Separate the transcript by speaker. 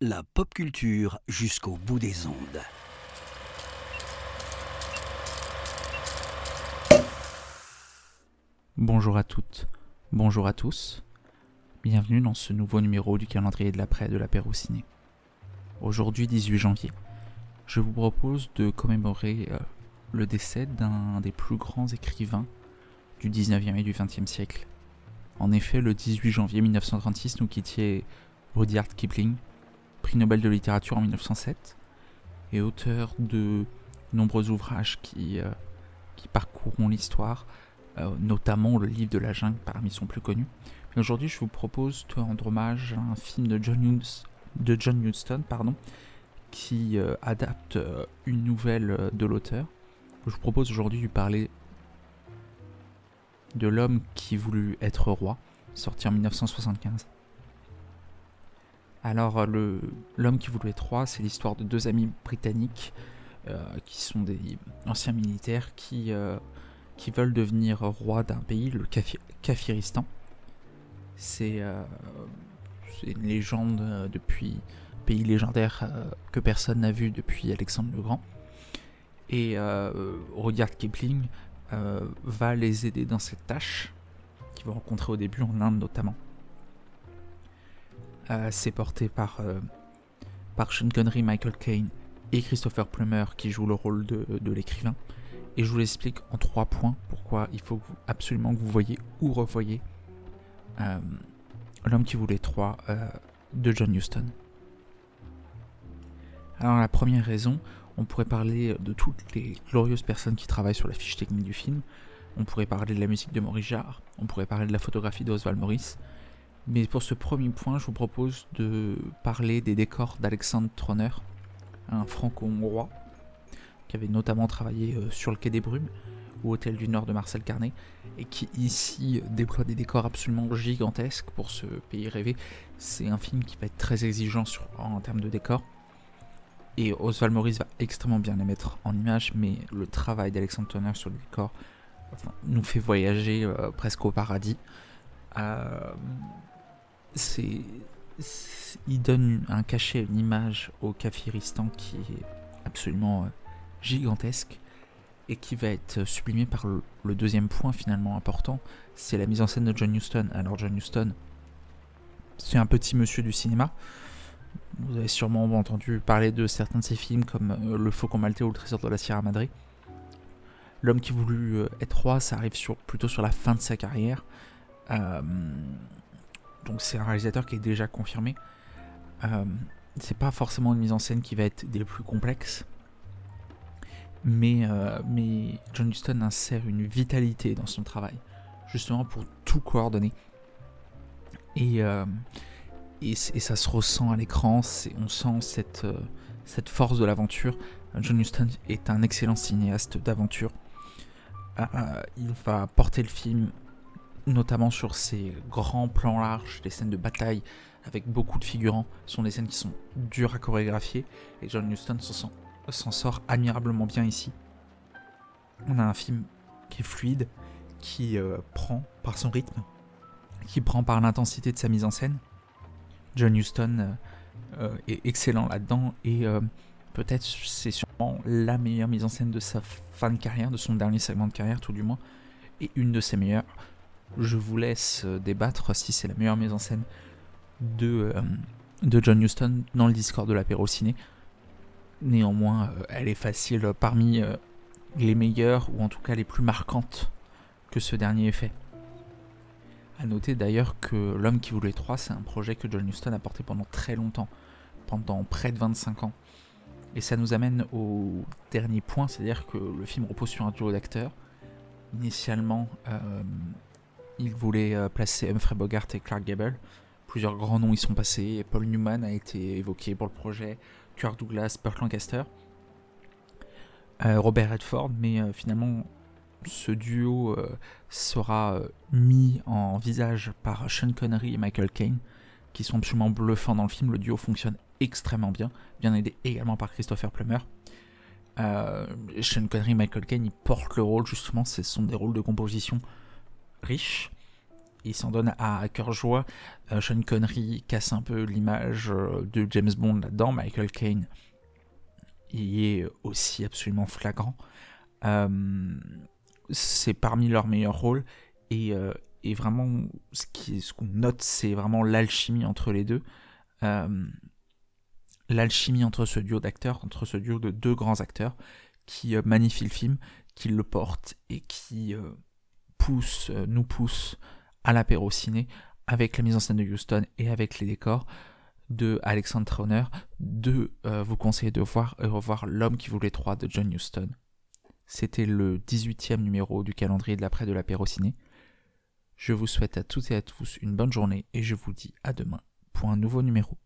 Speaker 1: La pop culture jusqu'au bout des ondes.
Speaker 2: Bonjour à toutes, bonjour à tous. Bienvenue dans ce nouveau numéro du calendrier de l'après de l'apéro ciné. Aujourd'hui 18 janvier, je vous propose de commémorer euh, le décès d'un des plus grands écrivains du 19e et du 20e siècle. En effet, le 18 janvier 1936 nous quittait Rudyard Kipling, prix Nobel de littérature en 1907 et auteur de nombreux ouvrages qui, euh, parcourront l'histoire, euh, notamment le livre de la jungle parmi son plus connus. Aujourd'hui, je vous propose de rendre hommage à un film de John, Hughes, de John Huston pardon, qui euh, adapte une nouvelle de l'auteur. Je vous propose aujourd'hui de parler de l'homme qui voulut être roi, sorti en 1975. Alors, l'homme qui voulut être roi, c'est l'histoire de deux amis britanniques euh, qui sont des anciens militaires qui, euh, qui veulent devenir roi d'un pays, le Kafiristan. Euh, c'est une légende depuis pays légendaire que personne n'a vu depuis Alexandre le Grand. Et Rudyard Kipling va les aider dans cette tâche qu'ils vont rencontrer au début en Inde notamment. Euh, c'est porté par, euh, par Sean Connery, Michael Caine et Christopher Plummer qui jouent le rôle de, l'écrivain. Et je vous l'explique en trois points pourquoi il faut absolument que vous voyez ou revoyez euh, L'homme qui voulait trois de John Huston. Alors la première raison, on pourrait parler de toutes les glorieuses personnes qui travaillent sur la fiche technique du film. On pourrait parler de la musique de Maurice Jarre, on pourrait parler de la photographie d'Oswald Morris, mais pour ce premier point, je vous propose de parler des décors d'Alexandre Troner, un franco-hongrois qui avait notamment travaillé euh, sur le quai des Brumes ou Hôtel du Nord de Marcel Carnet et qui ici déploie des décors absolument gigantesques pour ce pays rêvé. C'est un film qui va être très exigeant en termes de décors. Et Oswald Morris va extrêmement bien les mettre en image, mais le travail d'Alexandre Troner sur le décor nous fait voyager euh, presque au paradis. Euh, c'est il donne un cachet, une image au Kafiristan qui est absolument euh, gigantesque et qui va être sublimé par le, deuxième point finalement important, c'est la mise en scène de John Huston. Alors John Huston, c'est un petit monsieur du cinéma. Vous avez sûrement entendu parler de certains de ses films comme euh, Le Faucon Maltais ou Le Trésor de la Sierra Madre. L'homme qui voulut euh, être roi, ça arrive sur, plutôt sur la fin de sa carrière. Euh, donc c'est un réalisateur qui est déjà confirmé. Euh, c'est pas forcément une mise en scène qui va être des plus complexes. Mais, mais John Huston insère une vitalité dans son travail, justement pour tout coordonner. Et, euh, et, ça se ressent à l'écran, on sent cette, cette force de l'aventure. John Huston est un excellent cinéaste d'aventure. il va porter le film notamment sur ces grands plans larges, les scènes de bataille avec beaucoup de figurants, sont des scènes qui sont dures à chorégraphier, et John Huston s'en sort admirablement bien ici. On a un film qui est fluide, qui euh, prend par son rythme, qui prend par l'intensité de sa mise en scène. John Huston euh, euh, est excellent là-dedans, et peut-être c'est sûrement la meilleure mise en scène de sa fin de carrière, de son dernier segment de carrière tout du moins, et une de ses meilleures. Je vous laisse euh, débattre si c'est la meilleure mise en scène de, euh, John Huston dans le Discord de l'apéro ciné. Néanmoins, euh, elle est facile parmi les meilleures, ou en tout cas les plus marquantes que ce dernier ait fait. A noter d'ailleurs que L'homme qui voulait 3, c'est un projet que John Huston a porté pendant très longtemps, pendant près de 25 ans. Et ça nous amène au dernier point, c'est-à-dire que le film repose sur un duo d'acteurs. Initialement, il voulait euh, placer Humphrey Bogart et Clark Gable. Plusieurs grands noms y sont passés. Paul Newman a été évoqué pour le projet. Kirk Douglas, Burt Lancaster. Euh, Robert Redford, mais euh, finalement ce duo sera mis en visage par Sean Connery et Michael Caine, qui sont absolument bluffants dans le film. Le duo fonctionne extrêmement bien, bien aidé également par Christopher Plummer. Sean Connery et Michael Caine, ils portent le rôle justement, ce sont des rôles de composition riche. il s'en donne à, cœur joie. Sean Connery casse un peu l'image de James Bond là-dedans. Michael Caine y est aussi absolument flagrant. C'est parmi leurs meilleurs rôles. Et, vraiment ce qu'on note, c'est vraiment l'alchimie entre les deux. L'alchimie entre ce duo d'acteurs, entre ce duo de deux grands acteurs qui euh, magnifient le film, qui le portent et qui euh, pousse, euh, nous pousse à l'apéro ciné avec la mise en scène de Houston et avec les décors de Alexandre Trauner, de vous conseiller de voir et revoir L'homme qui voulait trois de John Huston. C'était le 18e numéro du calendrier de l'après de l'apéro ciné. Je vous souhaite à toutes et à tous une bonne journée et je vous dis à demain pour un nouveau numéro.